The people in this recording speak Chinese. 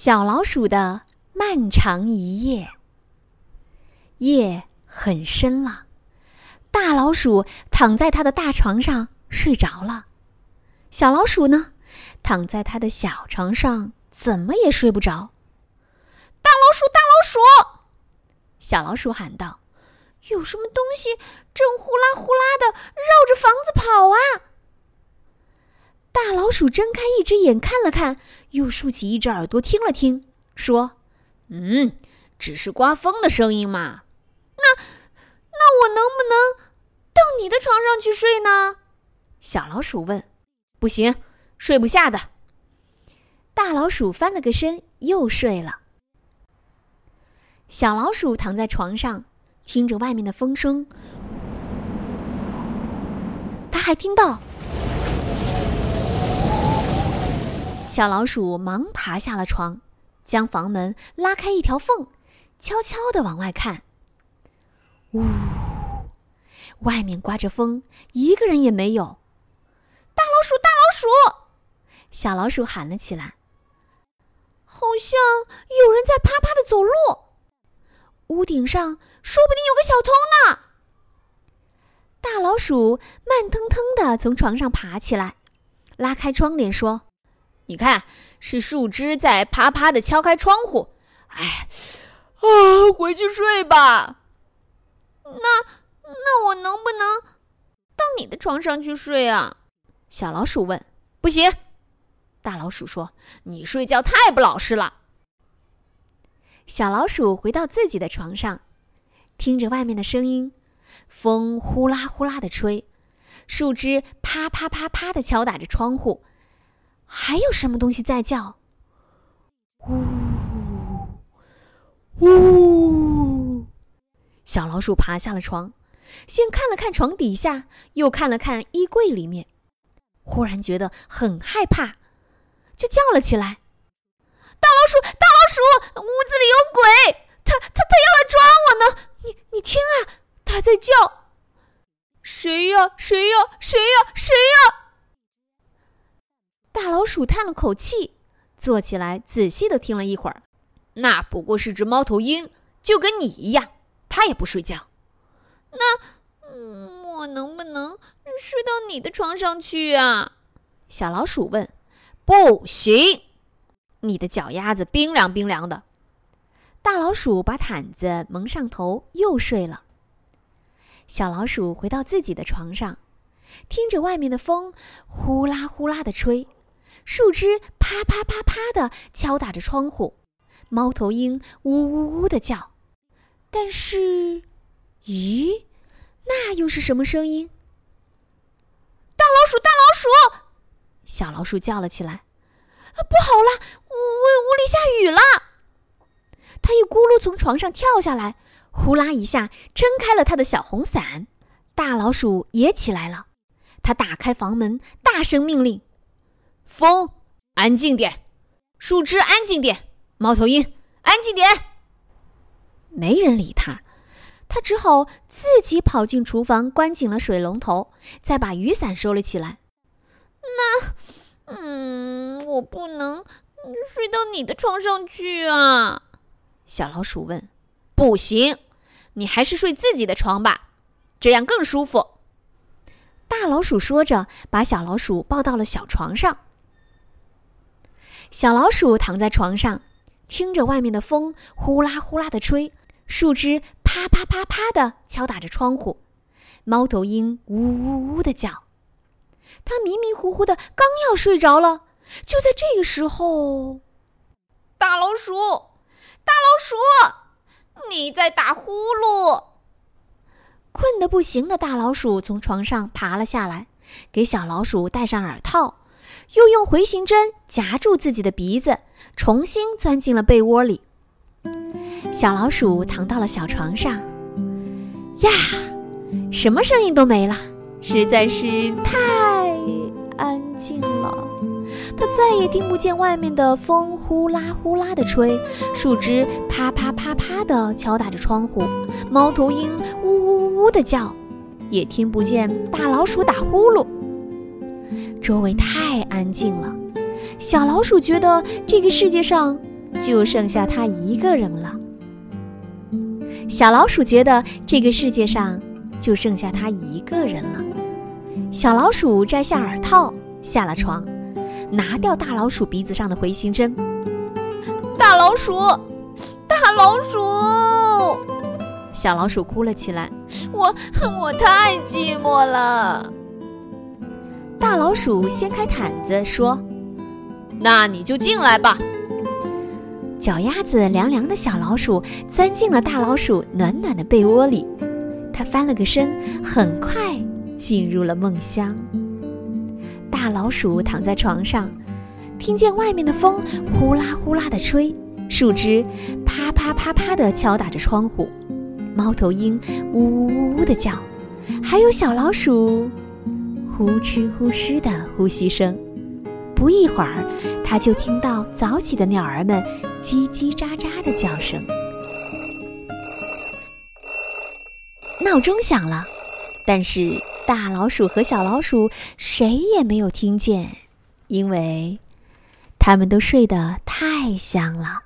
小老鼠的漫长一夜，夜很深了。大老鼠躺在它的大床上睡着了，小老鼠呢，躺在它的小床上，怎么也睡不着。大老鼠，大老鼠！小老鼠喊道：“有什么东西正呼啦呼啦的绕着房子跑啊？”大老鼠睁开一只眼看了看，又竖起一只耳朵听了听，说：“嗯，只是刮风的声音嘛。那，那我能不能到你的床上去睡呢？”小老鼠问。“不行，睡不下的。”大老鼠翻了个身，又睡了。小老鼠躺在床上，听着外面的风声，它还听到。小老鼠忙爬下了床，将房门拉开一条缝，悄悄地往外看。呜，外面刮着风，一个人也没有。大老鼠，大老鼠！小老鼠喊了起来：“好像有人在啪啪的走路，屋顶上说不定有个小偷呢。”大老鼠慢腾腾地从床上爬起来，拉开窗帘说。你看，是树枝在啪啪的敲开窗户。哎，啊，回去睡吧。那那我能不能到你的床上去睡啊？小老鼠问。不行，大老鼠说：“你睡觉太不老实了。”小老鼠回到自己的床上，听着外面的声音，风呼啦呼啦的吹，树枝啪啪啪啪的敲打着窗户。还有什么东西在叫？呜呜！小老鼠爬下了床，先看了看床底下，又看了看衣柜里面，忽然觉得很害怕，就叫了起来：“大老鼠，大老鼠，屋子里有鬼！它它它要来抓我呢！你你听啊，它在叫，谁呀？谁呀？谁呀？谁呀？”大老鼠叹了口气，坐起来，仔细的听了一会儿。那不过是只猫头鹰，就跟你一样，它也不睡觉。那，嗯，我能不能睡到你的床上去啊？小老鼠问。不行，你的脚丫子冰凉冰凉的。大老鼠把毯子蒙上头，又睡了。小老鼠回到自己的床上，听着外面的风呼啦呼啦的吹。树枝啪啪啪啪的敲打着窗户，猫头鹰呜呜呜的叫。但是，咦，那又是什么声音？大老鼠，大老鼠！小老鼠叫了起来：“啊不好了，屋屋里下雨了！”它一咕噜从床上跳下来，呼啦一下撑开了它的小红伞。大老鼠也起来了，它打开房门，大声命令。风，安静点；树枝，安静点；猫头鹰，安静点。没人理他，他只好自己跑进厨房，关紧了水龙头，再把雨伞收了起来。那，嗯，我不能睡到你的床上去啊？小老鼠问。不行，你还是睡自己的床吧，这样更舒服。大老鼠说着，把小老鼠抱到了小床上。小老鼠躺在床上，听着外面的风呼啦呼啦的吹，树枝啪啪啪啪的敲打着窗户，猫头鹰呜呜呜的叫。它迷迷糊糊的，刚要睡着了，就在这个时候，大老鼠，大老鼠，你在打呼噜！困得不行的大老鼠从床上爬了下来，给小老鼠戴上耳套。又用回形针夹住自己的鼻子，重新钻进了被窝里。小老鼠躺到了小床上，呀，什么声音都没了，实在是太安静了。它再也听不见外面的风呼啦呼啦的吹，树枝啪啪啪啪的敲打着窗户，猫头鹰呜呜呜的叫，也听不见大老鼠打呼噜。周围太安静了，小老鼠觉得这个世界上就剩下它一个人了。小老鼠觉得这个世界上就剩下它一个人了。小老鼠摘下耳套，下了床，拿掉大老鼠鼻子上的回形针。大老鼠，大老鼠！小老鼠哭了起来。我我太寂寞了。大老鼠掀开毯子说：“那你就进来吧。”脚丫子凉凉的小老鼠钻进了大老鼠暖暖的被窝里，它翻了个身，很快进入了梦乡。大老鼠躺在床上，听见外面的风呼啦呼啦的吹，树枝啪啪啪啪的敲打着窗户，猫头鹰呜呜呜呜的叫，还有小老鼠呼哧呼哧的呼吸声。不一会儿，他就听到早起的鸟儿们叽叽喳喳的叫声。闹钟响了，但是大老鼠和小老鼠谁也没有听见，因为他们都睡得太香了。